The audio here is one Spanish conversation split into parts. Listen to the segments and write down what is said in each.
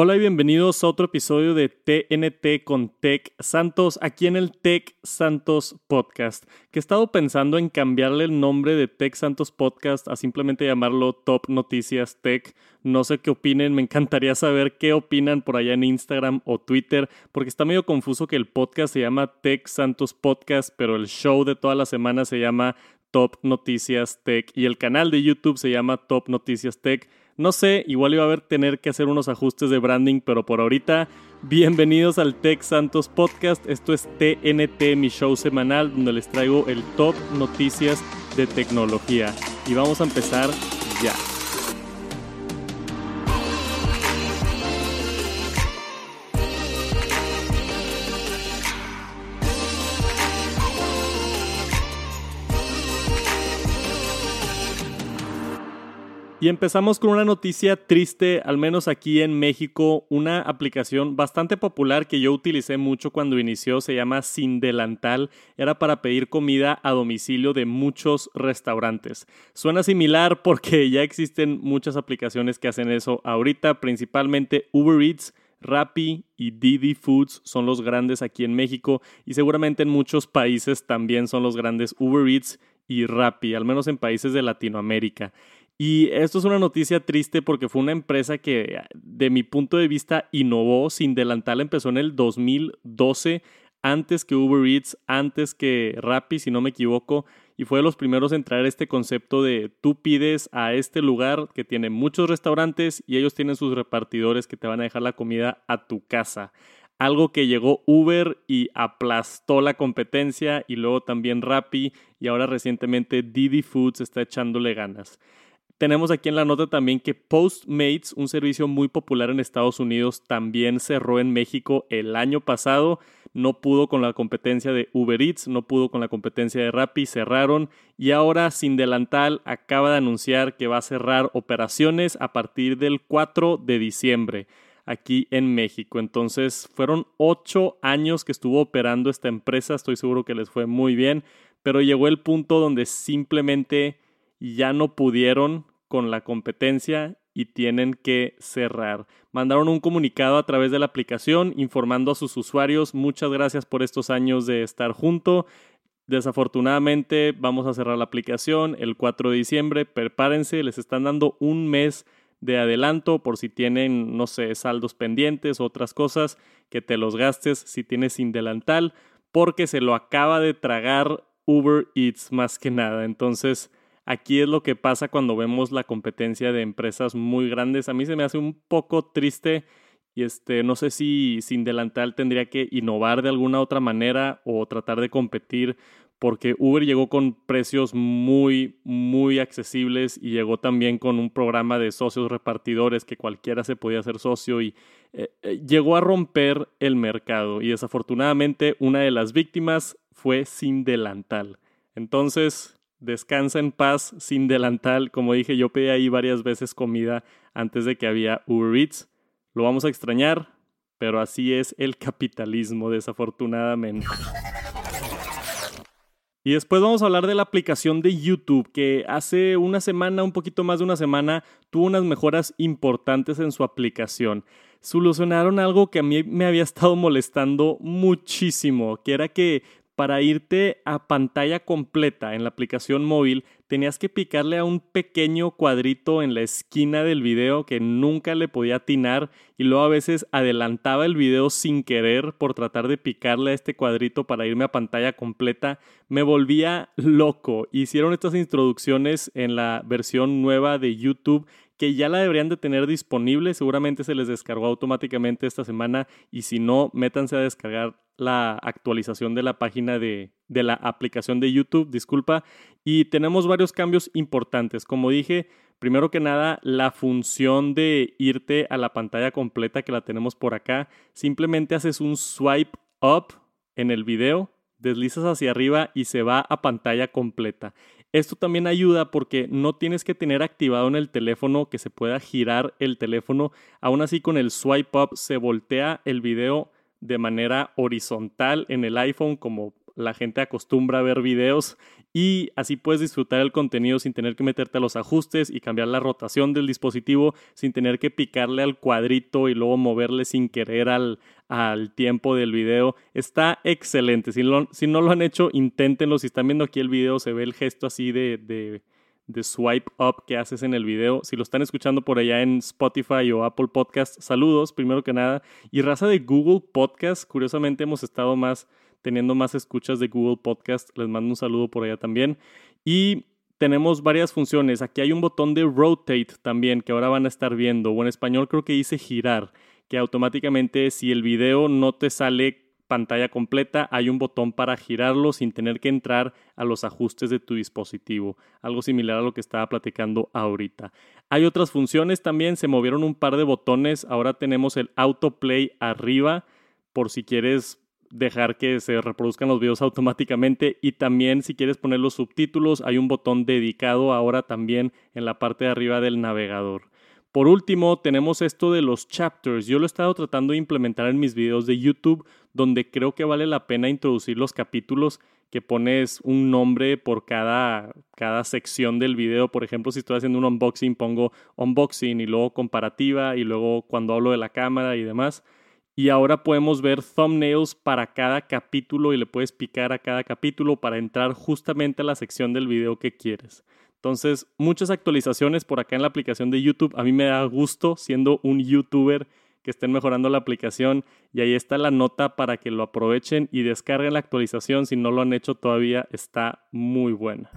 Hola y bienvenidos a otro episodio de TNT con Tech Santos, aquí en el Tech Santos Podcast, que he estado pensando en cambiarle el nombre de Tech Santos Podcast a simplemente llamarlo Top Noticias Tech. No sé qué opinen, me encantaría saber qué opinan por allá en Instagram o Twitter, porque está medio confuso que el podcast se llama Tech Santos Podcast, pero el show de toda la semana se llama Top Noticias Tech y el canal de YouTube se llama Top Noticias Tech. No sé, igual iba a haber tener que hacer unos ajustes de branding, pero por ahorita, bienvenidos al Tech Santos Podcast. Esto es TNT, mi show semanal, donde les traigo el top noticias de tecnología. Y vamos a empezar ya. Y empezamos con una noticia triste, al menos aquí en México, una aplicación bastante popular que yo utilicé mucho cuando inició, se llama Sin Delantal, era para pedir comida a domicilio de muchos restaurantes. Suena similar porque ya existen muchas aplicaciones que hacen eso ahorita, principalmente Uber Eats. Rappi y Didi Foods son los grandes aquí en México y seguramente en muchos países también son los grandes Uber Eats y Rappi, al menos en países de Latinoamérica. Y esto es una noticia triste porque fue una empresa que, de mi punto de vista, innovó. Sin delantal empezó en el 2012, antes que Uber Eats, antes que Rappi, si no me equivoco, y fue de los primeros en traer este concepto de tú pides a este lugar que tiene muchos restaurantes y ellos tienen sus repartidores que te van a dejar la comida a tu casa. Algo que llegó Uber y aplastó la competencia y luego también Rappi y ahora recientemente Didi Foods está echándole ganas. Tenemos aquí en la nota también que Postmates, un servicio muy popular en Estados Unidos, también cerró en México el año pasado. No pudo con la competencia de Uber Eats, no pudo con la competencia de Rappi, cerraron y ahora Sin Delantal acaba de anunciar que va a cerrar operaciones a partir del 4 de diciembre aquí en México. Entonces fueron ocho años que estuvo operando esta empresa, estoy seguro que les fue muy bien, pero llegó el punto donde simplemente ya no pudieron con la competencia y tienen que cerrar. Mandaron un comunicado a través de la aplicación informando a sus usuarios muchas gracias por estos años de estar junto. Desafortunadamente vamos a cerrar la aplicación el 4 de diciembre. Prepárense, les están dando un mes de adelanto por si tienen, no sé, saldos pendientes, otras cosas, que te los gastes si tienes sin delantal, porque se lo acaba de tragar Uber Eats más que nada. Entonces, Aquí es lo que pasa cuando vemos la competencia de empresas muy grandes. A mí se me hace un poco triste y este, no sé si sin delantal tendría que innovar de alguna otra manera o tratar de competir porque Uber llegó con precios muy, muy accesibles y llegó también con un programa de socios repartidores que cualquiera se podía hacer socio y eh, eh, llegó a romper el mercado y desafortunadamente una de las víctimas fue sin delantal. Entonces, descansa en paz sin delantal. Como dije, yo pedí ahí varias veces comida antes de que había Uber Eats. Lo vamos a extrañar, pero así es el capitalismo, desafortunadamente. Y después vamos a hablar de la aplicación de YouTube, que hace una semana, un poquito más de una semana, tuvo unas mejoras importantes en su aplicación. Solucionaron algo que a mí me había estado molestando muchísimo, que era que para irte a pantalla completa en la aplicación móvil, tenías que picarle a un pequeño cuadrito en la esquina del video que nunca le podía atinar y luego a veces adelantaba el video sin querer por tratar de picarle a este cuadrito para irme a pantalla completa. Me volvía loco. Hicieron estas introducciones en la versión nueva de YouTube que ya la deberían de tener disponible. Seguramente se les descargó automáticamente esta semana y si no, métanse a descargar la actualización de la página de, de la aplicación de YouTube, disculpa, y tenemos varios cambios importantes. Como dije, primero que nada, la función de irte a la pantalla completa que la tenemos por acá, simplemente haces un swipe up en el video, deslizas hacia arriba y se va a pantalla completa. Esto también ayuda porque no tienes que tener activado en el teléfono que se pueda girar el teléfono. Aún así con el swipe up se voltea el video de manera horizontal en el iPhone como la gente acostumbra a ver videos y así puedes disfrutar el contenido sin tener que meterte a los ajustes y cambiar la rotación del dispositivo, sin tener que picarle al cuadrito y luego moverle sin querer al, al tiempo del video. Está excelente. Si, si, no lo han hecho, inténtenlo. Si están viendo aquí el video, se ve el gesto así de, de, swipe up que haces en el video. Si lo están escuchando por allá en Spotify o Apple Podcast, saludos, primero que nada. Y raza de Google Podcast, curiosamente hemos estado más teniendo más escuchas de Google Podcast. Les mando un saludo por allá también. Y tenemos varias funciones. Aquí hay un botón de rotate también que ahora van a estar viendo. O en español creo que dice girar, que automáticamente si el video no te sale pantalla completa, hay un botón para girarlo sin tener que entrar a los ajustes de tu dispositivo. Algo similar a lo que estaba platicando ahorita. Hay otras funciones también, se movieron un par de botones. Ahora tenemos el autoplay arriba por si quieres dejar que se reproduzcan los videos automáticamente y también si quieres poner los subtítulos hay un botón dedicado ahora también en la parte de arriba del navegador. Por último, tenemos esto de los chapters. Yo lo he estado tratando de implementar en mis videos de YouTube, donde creo que vale la pena introducir los capítulos que pones un nombre por cada, cada sección del video. Por ejemplo, si estoy haciendo un unboxing, pongo unboxing y luego comparativa y luego cuando hablo de la cámara y demás y ahora podemos ver thumbnails para cada capítulo y le puedes picar a cada capítulo para entrar justamente a la sección del video que quieres. Entonces, muchas actualizaciones por acá en la aplicación de YouTube. A mí me da gusto siendo un youtuber que estén mejorando la aplicación y ahí está la nota para que lo aprovechen y descarguen la actualización si no lo han hecho todavía. Está muy buena.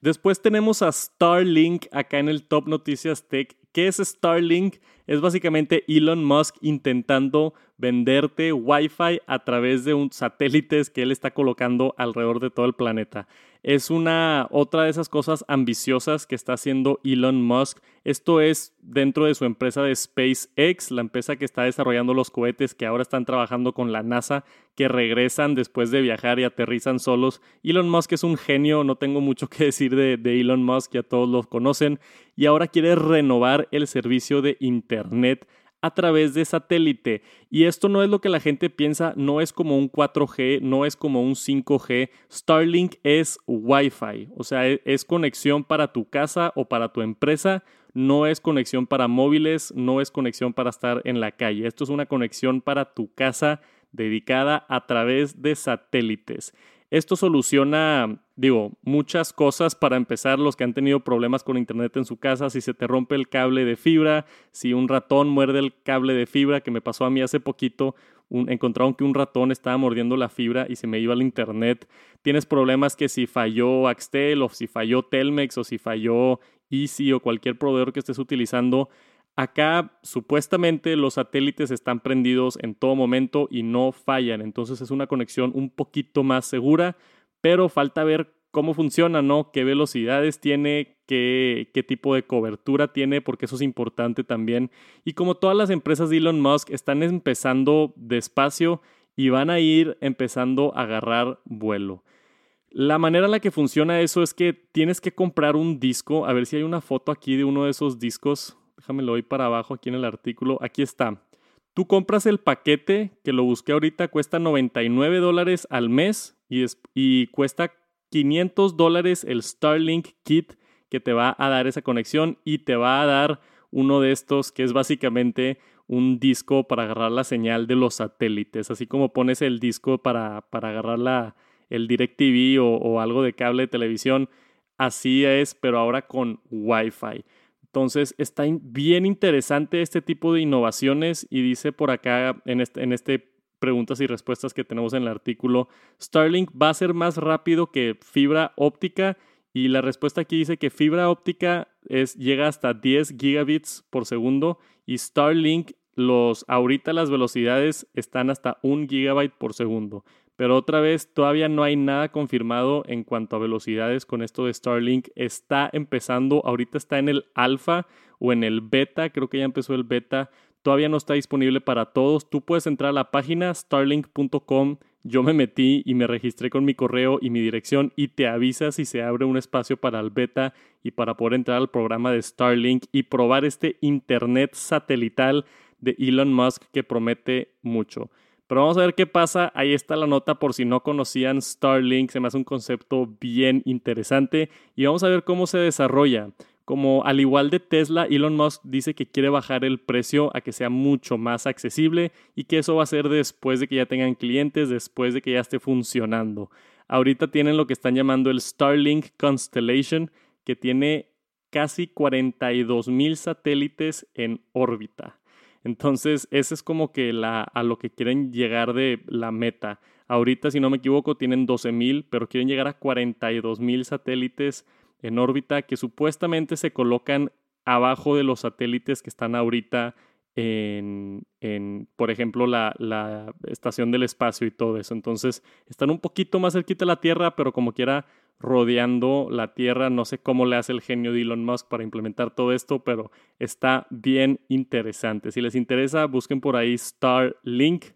Después tenemos a Starlink acá en el Top Noticias Tech. ¿Qué es Starlink? Es básicamente Elon Musk intentando venderte Wi-Fi a través de un satélites que él está colocando alrededor de todo el planeta. Es una otra de esas cosas ambiciosas que está haciendo Elon Musk. Esto es dentro de su empresa de SpaceX, la empresa que está desarrollando los cohetes que ahora están trabajando con la NASA, que regresan después de viajar y aterrizan solos. Elon Musk es un genio, no tengo mucho que decir de, de Elon Musk, ya todos lo conocen, y ahora quiere renovar el servicio de Internet a través de satélite. Y esto no es lo que la gente piensa, no es como un 4G, no es como un 5G. Starlink es Wi-Fi, o sea, e, es conexión para tu casa o para tu empresa, no es conexión para móviles, no es conexión para estar en la calle. Esto es una conexión para tu casa dedicada a través de satélites. Esto soluciona, digo, muchas cosas para empezar, los que han tenido problemas con internet en su casa, si se te rompe el cable de fibra, si un ratón muerde el cable de fibra, que me pasó a mí hace poquito, encontraron que un ratón estaba mordiendo la fibra y se me iba al internet. Tienes problemas que si falló Axtel o si falló Telmex o si falló Easy o cualquier proveedor que estés utilizando, Acá supuestamente los satélites están prendidos en todo momento y no fallan, entonces es una conexión un poquito más segura, pero falta ver cómo funciona, ¿no? ¿Qué velocidades tiene? Qué, qué tipo de cobertura tiene? Porque eso es importante también. Y como todas las empresas de Elon Musk están empezando despacio y van a ir empezando a agarrar vuelo. La manera en la que funciona eso es que tienes que comprar un disco. A ver si hay una foto aquí de uno de esos discos déjame lo voy para abajo aquí en el artículo, aquí está. Tú compras el paquete, que lo busqué ahorita, cuesta 99 dólares al mes y, y cuesta 500 dólares el Starlink Kit que te va a dar esa conexión y te va a dar uno de estos que es básicamente un disco para agarrar la señal de los satélites, así como pones el disco para, para agarrar la, el DirecTV o, o algo de cable de televisión, así es, pero ahora con Wi-Fi. Entonces está bien interesante este tipo de innovaciones y dice por acá en este, en este preguntas y respuestas que tenemos en el artículo, Starlink va a ser más rápido que fibra óptica y la respuesta aquí dice que fibra óptica es, llega hasta 10 gigabits por segundo y Starlink los ahorita las velocidades están hasta 1 gigabyte por segundo. Pero otra vez, todavía no hay nada confirmado en cuanto a velocidades con esto de Starlink. Está empezando, ahorita está en el alfa o en el beta, creo que ya empezó el beta. Todavía no está disponible para todos. Tú puedes entrar a la página starlink.com. Yo me metí y me registré con mi correo y mi dirección y te avisa si se abre un espacio para el beta y para poder entrar al programa de Starlink y probar este internet satelital de Elon Musk que promete mucho. Pero vamos a ver qué pasa. Ahí está la nota por si no conocían Starlink. Se me hace un concepto bien interesante. Y vamos a ver cómo se desarrolla. Como al igual de Tesla, Elon Musk dice que quiere bajar el precio a que sea mucho más accesible y que eso va a ser después de que ya tengan clientes, después de que ya esté funcionando. Ahorita tienen lo que están llamando el Starlink Constellation, que tiene casi 42 mil satélites en órbita. Entonces, ese es como que la, a lo que quieren llegar de la meta. Ahorita, si no me equivoco, tienen 12 mil, pero quieren llegar a 42 mil satélites en órbita que supuestamente se colocan abajo de los satélites que están ahorita en, en por ejemplo, la, la, estación del espacio y todo eso. Entonces, están un poquito más cerquita de la Tierra, pero como quiera rodeando la Tierra. No sé cómo le hace el genio de Elon Musk para implementar todo esto, pero está bien interesante. Si les interesa, busquen por ahí Starlink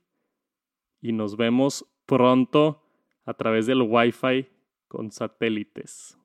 y nos vemos pronto a través del Wi-Fi con satélites.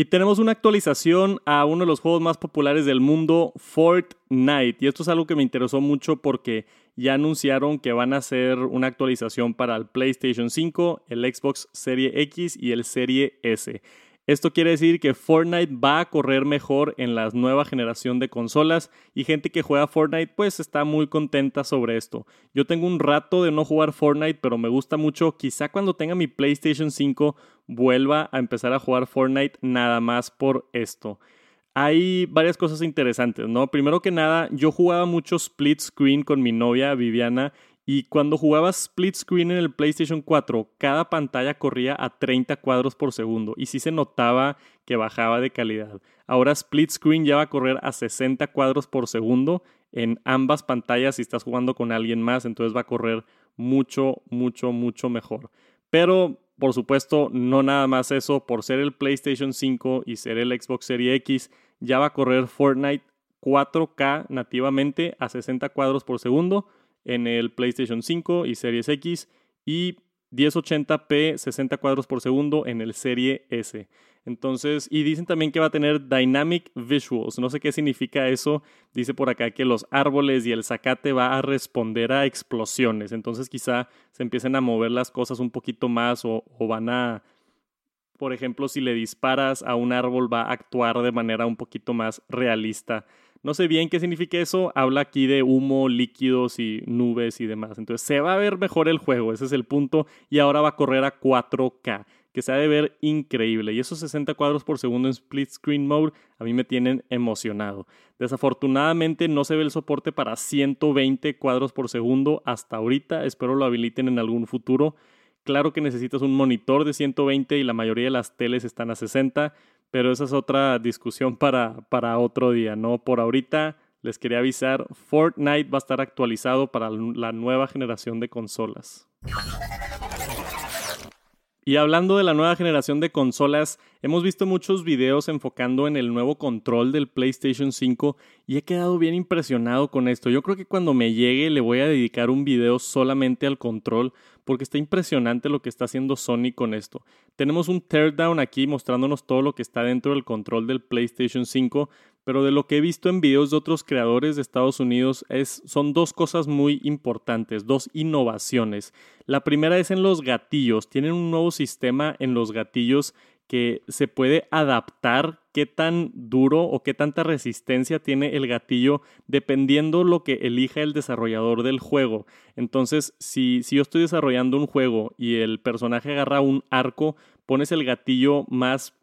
Y tenemos una actualización a uno de los juegos más populares del mundo, Fortnite. Y esto es algo que me interesó mucho porque ya anunciaron que van a hacer una actualización para el PlayStation 5, el Xbox Serie X y el Serie S. Esto quiere decir que Fortnite va a correr mejor en la nueva generación de consolas y gente que juega Fortnite pues está muy contenta sobre esto. Yo tengo un rato de no jugar Fortnite pero me gusta mucho. Quizá cuando tenga mi PlayStation 5 vuelva a empezar a jugar Fortnite nada más por esto. Hay varias cosas interesantes, ¿no? Primero que nada, yo jugaba mucho split screen con mi novia Viviana y cuando jugabas split screen en el PlayStation 4, cada pantalla corría a 30 cuadros por segundo y sí se notaba que bajaba de calidad. Ahora split screen ya va a correr a 60 cuadros por segundo en ambas pantallas si estás jugando con alguien más, entonces va a correr mucho, mucho, mucho mejor. Pero, por supuesto, no nada más eso, por ser el PlayStation 5 y ser el Xbox Series X, ya va a correr Fortnite 4K nativamente a 60 cuadros por segundo en el PlayStation 5 y Series X y 1080p 60 cuadros por segundo en el Serie S. Entonces, y dicen también que va a tener Dynamic Visuals. No sé qué significa eso. Dice por acá que los árboles y el zacate va a responder a explosiones. Entonces, quizá se empiecen a mover las cosas un poquito más o, o van a, por ejemplo, si le disparas a un árbol, va a actuar de manera un poquito más realista no sé bien qué significa eso. Habla aquí de humo, líquidos y nubes y demás. Entonces se va a ver mejor el juego. Ese es el punto. Y ahora va a correr a 4K. Que se ha de ver increíble. Y esos 60 cuadros por segundo en split screen mode a mí me tienen emocionado. Desafortunadamente no se ve el soporte para 120 cuadros por segundo hasta ahorita. Espero lo habiliten en algún futuro. Claro que necesitas un monitor de 120 y la mayoría de las teles están a 60 pero esa es otra discusión para, para otro día, ¿no? Por ahorita les quería avisar, Fortnite va a estar actualizado para la nueva generación de consolas. Y hablando de la nueva generación de consolas, hemos visto muchos videos enfocando en el nuevo control del PlayStation 5 y he quedado bien impresionado con esto. Yo creo que cuando me llegue le voy a dedicar un video solamente al control porque está impresionante lo que está haciendo Sony con esto. Tenemos un teardown aquí mostrándonos todo lo que está dentro del control del PlayStation 5, pero de lo que he visto en videos de otros creadores de Estados Unidos es, son dos cosas muy importantes, dos innovaciones. La primera es en los gatillos. Tienen un nuevo sistema en los gatillos que se puede adaptar qué tan duro o qué tanta resistencia tiene el gatillo dependiendo lo que elija el desarrollador del juego. Entonces, si, si yo estoy desarrollando un juego y el personaje agarra un arco, pones el gatillo más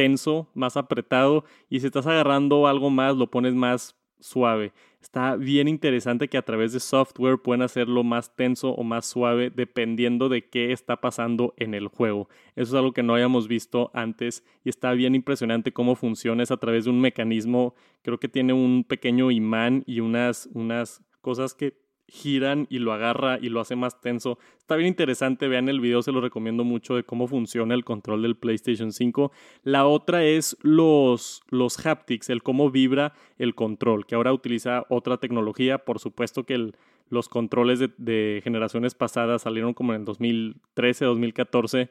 tenso, más apretado, y si estás agarrando algo más, lo pones más suave. Está bien interesante que a través de software pueden hacerlo más tenso o más suave dependiendo de qué está pasando en el juego. Eso es algo que no habíamos visto antes y está bien impresionante cómo funciona. Es a través de un mecanismo, creo que tiene un pequeño imán y unas, unas cosas que giran y lo agarra y lo hace más tenso. Está bien interesante, vean el video, se lo recomiendo mucho de cómo funciona el control del PlayStation 5. La otra es los, los haptics, el cómo vibra el control, que ahora utiliza otra tecnología. Por supuesto que los controles de, de generaciones pasadas salieron como en el 2013, 2014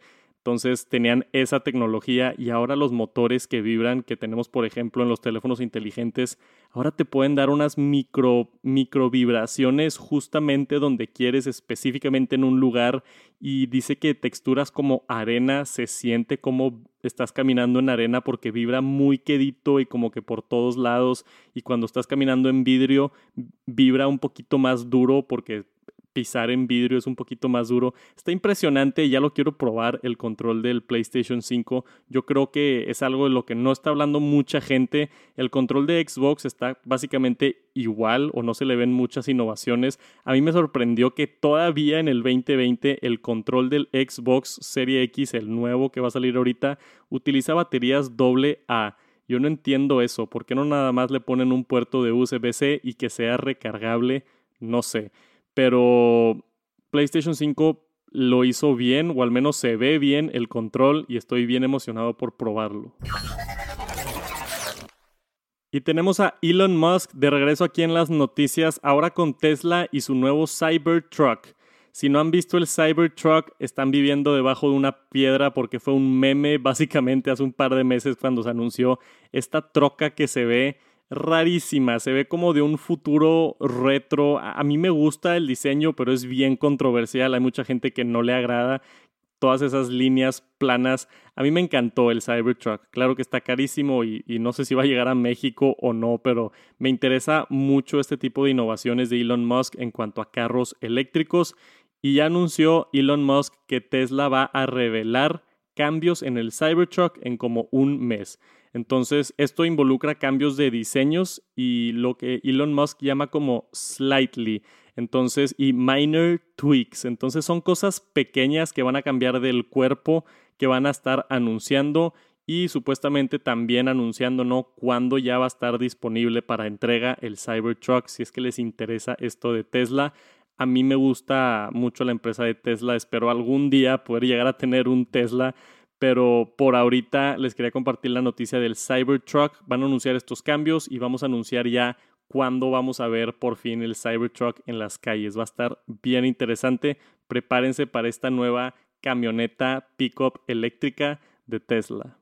Entonces tenían esa tecnología y ahora los motores que vibran, que tenemos por ejemplo en los teléfonos inteligentes, ahora te pueden dar unas micro, micro vibraciones justamente donde quieres, específicamente en un lugar. Y dice que texturas como arena se siente como estás caminando en arena porque vibra muy quedito y como que por todos lados. Y cuando estás caminando en vidrio, vibra un poquito más duro porque pisar en vidrio es un poquito más duro. Está impresionante, ya lo quiero probar el control del PlayStation 5. Yo creo que es algo de lo que no está hablando mucha gente. El control de Xbox está básicamente igual o no se le ven muchas innovaciones. A mí me sorprendió que todavía en el 2020 el control del Xbox Serie X, el nuevo que va a salir ahorita, utiliza baterías doble A. Yo no entiendo eso. ¿Por qué no nada más le ponen un puerto de USB-C y que sea recargable? No sé pero PlayStation 5 lo hizo bien, o al menos se ve bien el control y estoy bien emocionado por probarlo. Y tenemos a Elon Musk de regreso aquí en las noticias, ahora con Tesla y su nuevo Cybertruck. Si no han visto el Cybertruck, están viviendo debajo de una piedra porque fue un meme básicamente hace un par de meses cuando se anunció esta troca que se ve rarísima, se ve como de un futuro retro. A, mí me gusta el diseño, pero es bien controversial, hay mucha gente que no le agrada todas esas líneas planas. A mí me encantó el Cybertruck. Claro que está carísimo y, no sé si va a llegar a México o no, pero me interesa mucho este tipo de innovaciones de Elon Musk en cuanto a carros eléctricos. Y ya anunció Elon Musk que Tesla va a revelar cambios en el Cybertruck en como un mes. Entonces, esto involucra cambios de diseños y lo que Elon Musk llama como slightly. Entonces, y minor tweaks. Entonces, son cosas pequeñas que van a cambiar del cuerpo, que van a estar anunciando y supuestamente también anunciando ¿no? cuándo ya va a estar disponible para entrega el Cybertruck, si es que les interesa esto de Tesla. A mí me gusta mucho la empresa de Tesla, espero algún día poder llegar a tener un Tesla pero por ahorita les quería compartir la noticia del Cybertruck. Van a anunciar estos cambios y vamos a anunciar ya cuándo vamos a ver por fin el Cybertruck en las calles. Va a estar bien interesante. Prepárense para esta nueva camioneta pickup eléctrica de Tesla.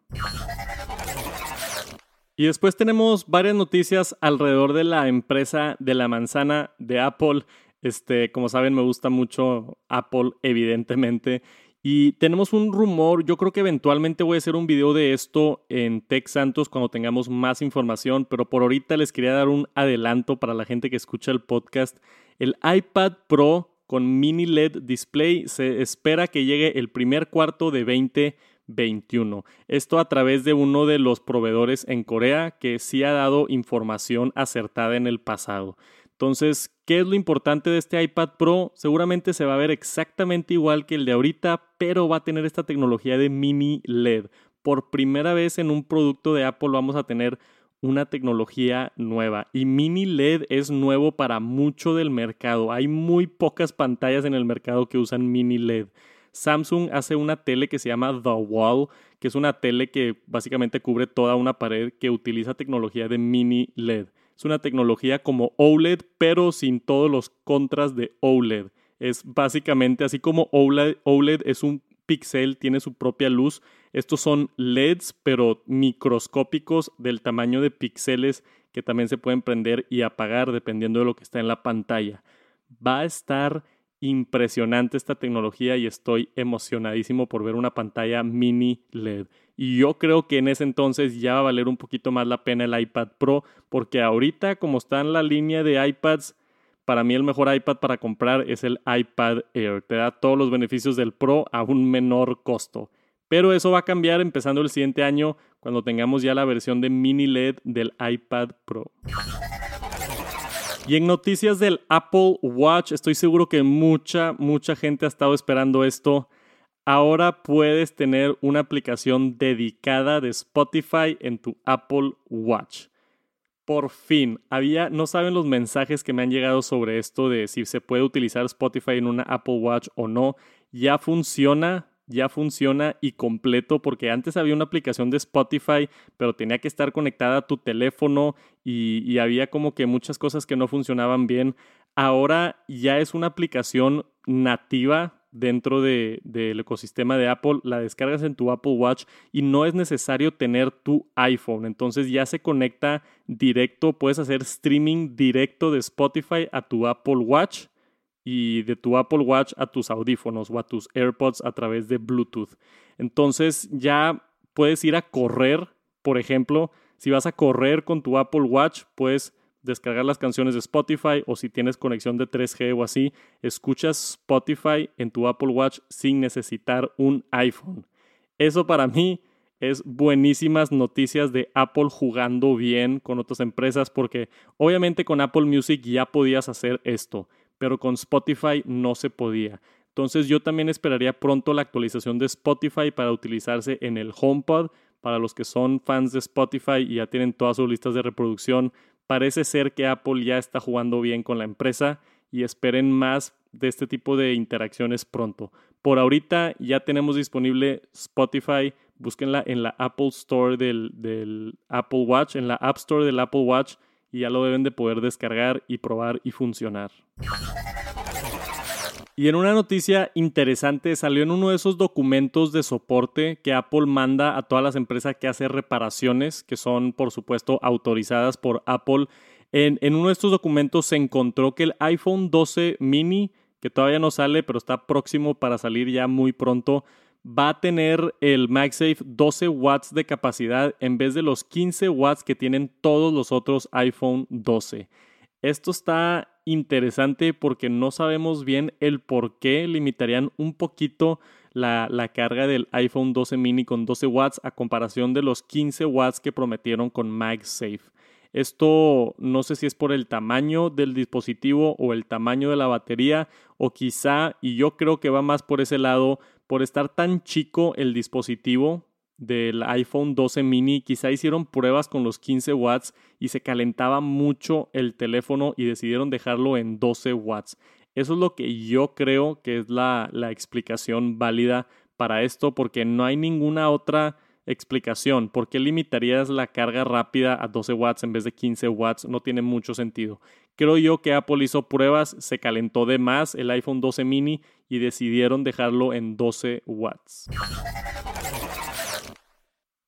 Y después tenemos varias noticias alrededor de la empresa de la manzana de Apple. Este, como saben, me gusta mucho Apple, evidentemente. Y tenemos un rumor, yo creo que eventualmente voy a hacer un video de esto en Tech Santos cuando tengamos más información, pero por ahorita les quería dar un adelanto para la gente que escucha el podcast. El iPad Pro con mini LED display se espera que llegue el primer cuarto de 2021. Esto a través de uno de los proveedores en Corea que sí ha dado información acertada en el pasado. Entonces, ¿qué es lo importante de este iPad Pro? Seguramente se va a ver exactamente igual que el de ahorita, pero va a tener esta tecnología de mini LED. Por primera vez en un producto de Apple vamos a tener una tecnología nueva. Y mini LED es nuevo para mucho del mercado. Hay muy pocas pantallas en el mercado que usan mini LED. Samsung hace una tele que se llama The Wall, que es una tele que básicamente cubre toda una pared que utiliza tecnología de mini LED. Es una tecnología como OLED, pero sin todos los contras de OLED. Es básicamente así como OLED, OLED es un pixel, tiene su propia luz. Estos son LEDs, pero microscópicos del tamaño de píxeles que también se pueden prender y apagar dependiendo de lo que está en la pantalla. Va a estar impresionante esta tecnología y estoy emocionadísimo por ver una pantalla mini LED. Y yo creo que en ese entonces ya va a valer un poquito más la pena el iPad Pro, porque ahorita como está en la línea de iPads, para mí el mejor iPad para comprar es el iPad Air. Te da todos los beneficios del Pro a un menor costo. Pero eso va a cambiar empezando el siguiente año cuando tengamos ya la versión de mini LED del iPad Pro. Y en noticias del Apple Watch, estoy seguro que mucha, mucha gente ha estado esperando esto. Ahora puedes tener una aplicación dedicada de Spotify en tu Apple Watch. Por fin, había, no saben los mensajes que me han llegado sobre esto de si se puede utilizar Spotify en una Apple Watch o no. Ya funciona, ya funciona y completo porque antes había una aplicación de Spotify, pero tenía que estar conectada a tu teléfono y, y, había como que muchas cosas que no funcionaban bien. Ahora ya es una aplicación nativa dentro del ecosistema de Apple, la descargas en tu Apple Watch y no es necesario tener tu iPhone. Entonces ya se conecta directo, puedes hacer streaming directo de Spotify a tu Apple Watch y de tu Apple Watch a tus audífonos o a tus AirPods a través de Bluetooth. Entonces ya puedes ir a correr, por ejemplo, si vas a correr con tu Apple Watch, puedes descargar las canciones de Spotify o si tienes conexión de 3G o así, escuchas Spotify en tu Apple Watch sin necesitar un iPhone. Eso para mí es buenísimas noticias de Apple jugando bien con otras empresas porque obviamente con Apple Music ya podías hacer esto, pero con Spotify no se podía. Entonces yo también esperaría pronto la actualización de Spotify para utilizarse en el HomePod. Para los que son fans de Spotify y ya tienen todas sus listas de reproducción, parece ser que Apple ya está jugando bien con la empresa y esperen más de este tipo de interacciones pronto. Por ahorita ya tenemos disponible Spotify, búsquenla en la Apple Store del, del, Apple Watch, en la App Store del Apple Watch y ya lo deben de poder descargar y probar y funcionar. Y en una noticia interesante salió en uno de esos documentos de soporte que Apple manda a todas las empresas que hacen reparaciones, que son por supuesto autorizadas por Apple. En, uno de estos documentos se encontró que el iPhone 12 mini, que todavía no sale, pero está próximo para salir ya muy pronto, va a tener el MagSafe 12 watts de capacidad en vez de los 15 watts que tienen todos los otros iPhone 12. Esto está interesante porque no sabemos bien el por qué limitarían un poquito la, la, carga del iPhone 12 mini con 12 watts a comparación de los 15 watts que prometieron con MagSafe. Esto no sé si es por el tamaño del dispositivo o el tamaño de la batería o quizá, y yo creo que va más por ese lado, por estar tan chico el dispositivo, del iPhone 12 mini, quizá hicieron pruebas con los 15 watts y se calentaba mucho el teléfono y decidieron dejarlo en 12 watts. Eso es lo que yo creo que es la, explicación válida para esto, porque no hay ninguna otra explicación. ¿Por qué limitarías la carga rápida a 12 watts en vez de 15 watts? No tiene mucho sentido. Creo yo que Apple hizo pruebas, se calentó de más el iPhone 12 mini y decidieron dejarlo en 12 watts.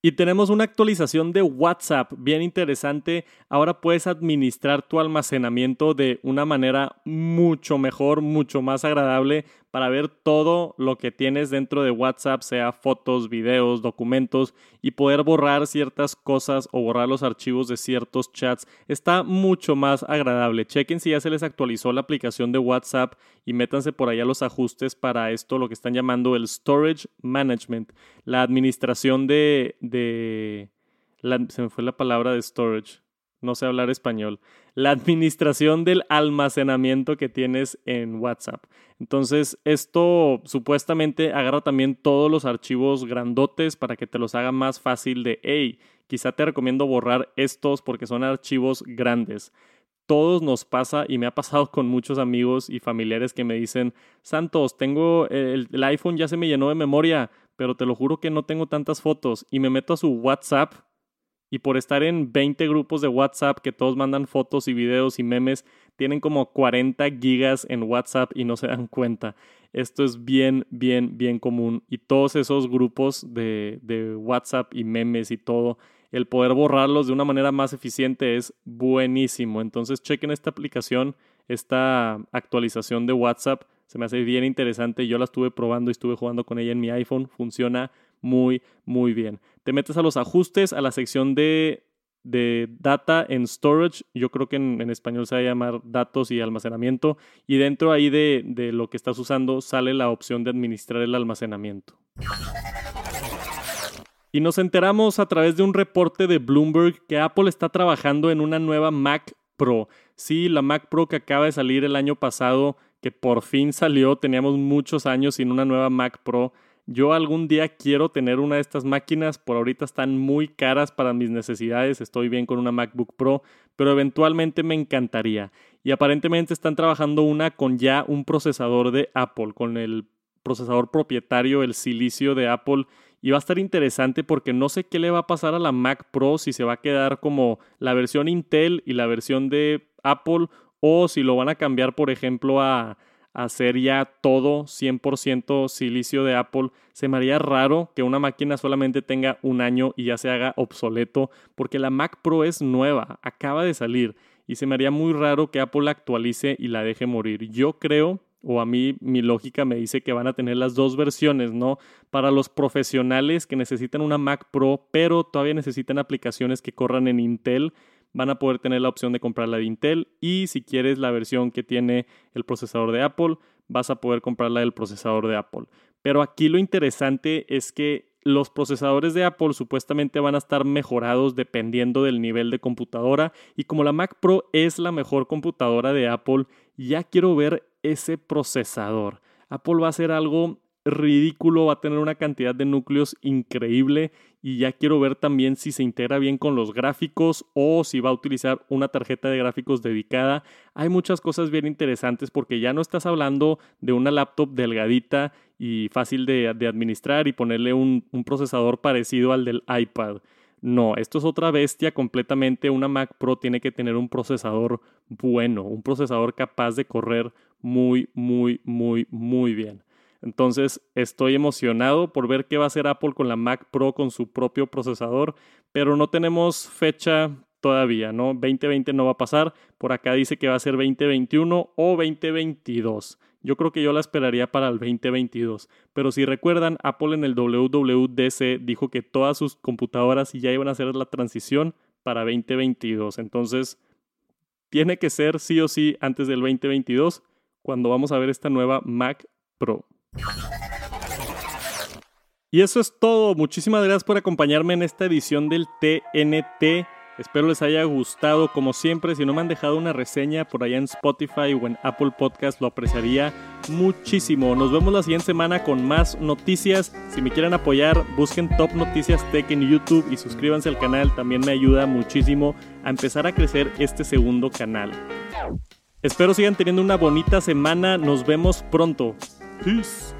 Y tenemos una actualización de WhatsApp bien interesante. Ahora puedes administrar tu almacenamiento de una manera mucho mejor, mucho más agradable para ver todo lo que tienes dentro de WhatsApp, sea fotos, videos, documentos y poder borrar ciertas cosas o borrar los archivos de ciertos chats. Está mucho más agradable. Chequen si ya se les actualizó la aplicación de WhatsApp y métanse por allá los ajustes para esto, lo que están llamando el Storage Management, la administración de... de se me fue la palabra de storage no sé hablar español, la administración del almacenamiento que tienes en WhatsApp. Entonces, esto supuestamente agarra también todos los archivos grandotes para que te los haga más fácil de, hey, quizá te recomiendo borrar estos porque son archivos grandes. Todos nos pasa y me ha pasado con muchos amigos y familiares que me dicen, Santos, tengo el, el iPhone ya se me llenó de memoria, pero te lo juro que no tengo tantas fotos y me meto a su WhatsApp y por estar en 20 grupos de WhatsApp que todos mandan fotos y videos y memes, tienen como 40 gigas en WhatsApp y no se dan cuenta. Esto es bien, bien, bien común. Y todos esos grupos de, de WhatsApp y memes y todo, el poder borrarlos de una manera más eficiente es buenísimo. Entonces chequen esta aplicación, esta actualización de WhatsApp. Se me hace bien interesante. Yo la estuve probando y estuve jugando con ella en mi iPhone. Funciona muy, muy bien. Te metes a los ajustes, a la sección de, de data en storage, yo creo que en, español se va a llamar datos y almacenamiento, y dentro ahí de, de lo que estás usando sale la opción de administrar el almacenamiento. Y nos enteramos a través de un reporte de Bloomberg que Apple está trabajando en una nueva Mac Pro. Sí, la Mac Pro que acaba de salir el año pasado, que por fin salió, teníamos muchos años sin una nueva Mac Pro. Yo algún día quiero tener una de estas máquinas, por ahorita están muy caras para mis necesidades, estoy bien con una MacBook Pro, pero eventualmente me encantaría. Y aparentemente están trabajando una con ya un procesador de Apple, con el procesador propietario, el silicio de Apple. Y va a estar interesante porque no sé qué le va a pasar a la Mac Pro, si se va a quedar como la versión Intel y la versión de Apple, o si lo van a cambiar, por ejemplo, a hacer ya todo 100% silicio de Apple, se me haría raro que una máquina solamente tenga un año y ya se haga obsoleto, porque la Mac Pro es nueva, acaba de salir, y se me haría muy raro que Apple la actualice y la deje morir. Yo creo o a mí mi lógica me dice que van a tener las dos versiones, ¿no? Para los profesionales que necesitan una Mac Pro, pero todavía necesitan aplicaciones que corran en Intel, van a poder tener la opción de comprar la de Intel y si quieres la versión que tiene el procesador de Apple, vas a poder comprarla del procesador de Apple. Pero aquí lo interesante es que los procesadores de Apple supuestamente van a estar mejorados dependiendo del nivel de computadora y como la Mac Pro es la mejor computadora de Apple, ya quiero ver ese procesador. Apple va a hacer algo ridículo, va a tener una cantidad de núcleos increíble y ya quiero ver también si se integra bien con los gráficos o si va a utilizar una tarjeta de gráficos dedicada. Hay muchas cosas bien interesantes porque ya no estás hablando de una laptop delgadita y fácil de, administrar y ponerle un, un procesador parecido al del iPad. No, esto es otra bestia completamente. Una Mac Pro tiene que tener un procesador bueno, un procesador capaz de correr muy, muy, muy, muy bien. Entonces estoy emocionado por ver qué va a hacer Apple con la Mac Pro con su propio procesador, pero no tenemos fecha todavía, ¿no? 2020 no va a pasar, por acá dice que va a ser 2021 o 2022. Yo creo que yo la esperaría para el 2022. Pero si recuerdan, Apple en el WWDC dijo que todas sus computadoras ya iban a hacer la transición para 2022. Entonces, tiene que ser sí o sí antes del 2022 cuando vamos a ver esta nueva Mac Pro. Y eso es todo. Muchísimas gracias por acompañarme en esta edición del TNT. Espero les haya gustado. Como siempre, si no me han dejado una reseña por allá en Spotify o en Apple Podcast, lo apreciaría muchísimo. Nos vemos la siguiente semana con más noticias. Si me quieren apoyar, busquen Top Noticias Tech en YouTube y suscríbanse al canal. También me ayuda muchísimo a empezar a crecer este segundo canal. Espero sigan teniendo una bonita semana. Nos vemos pronto. Peace.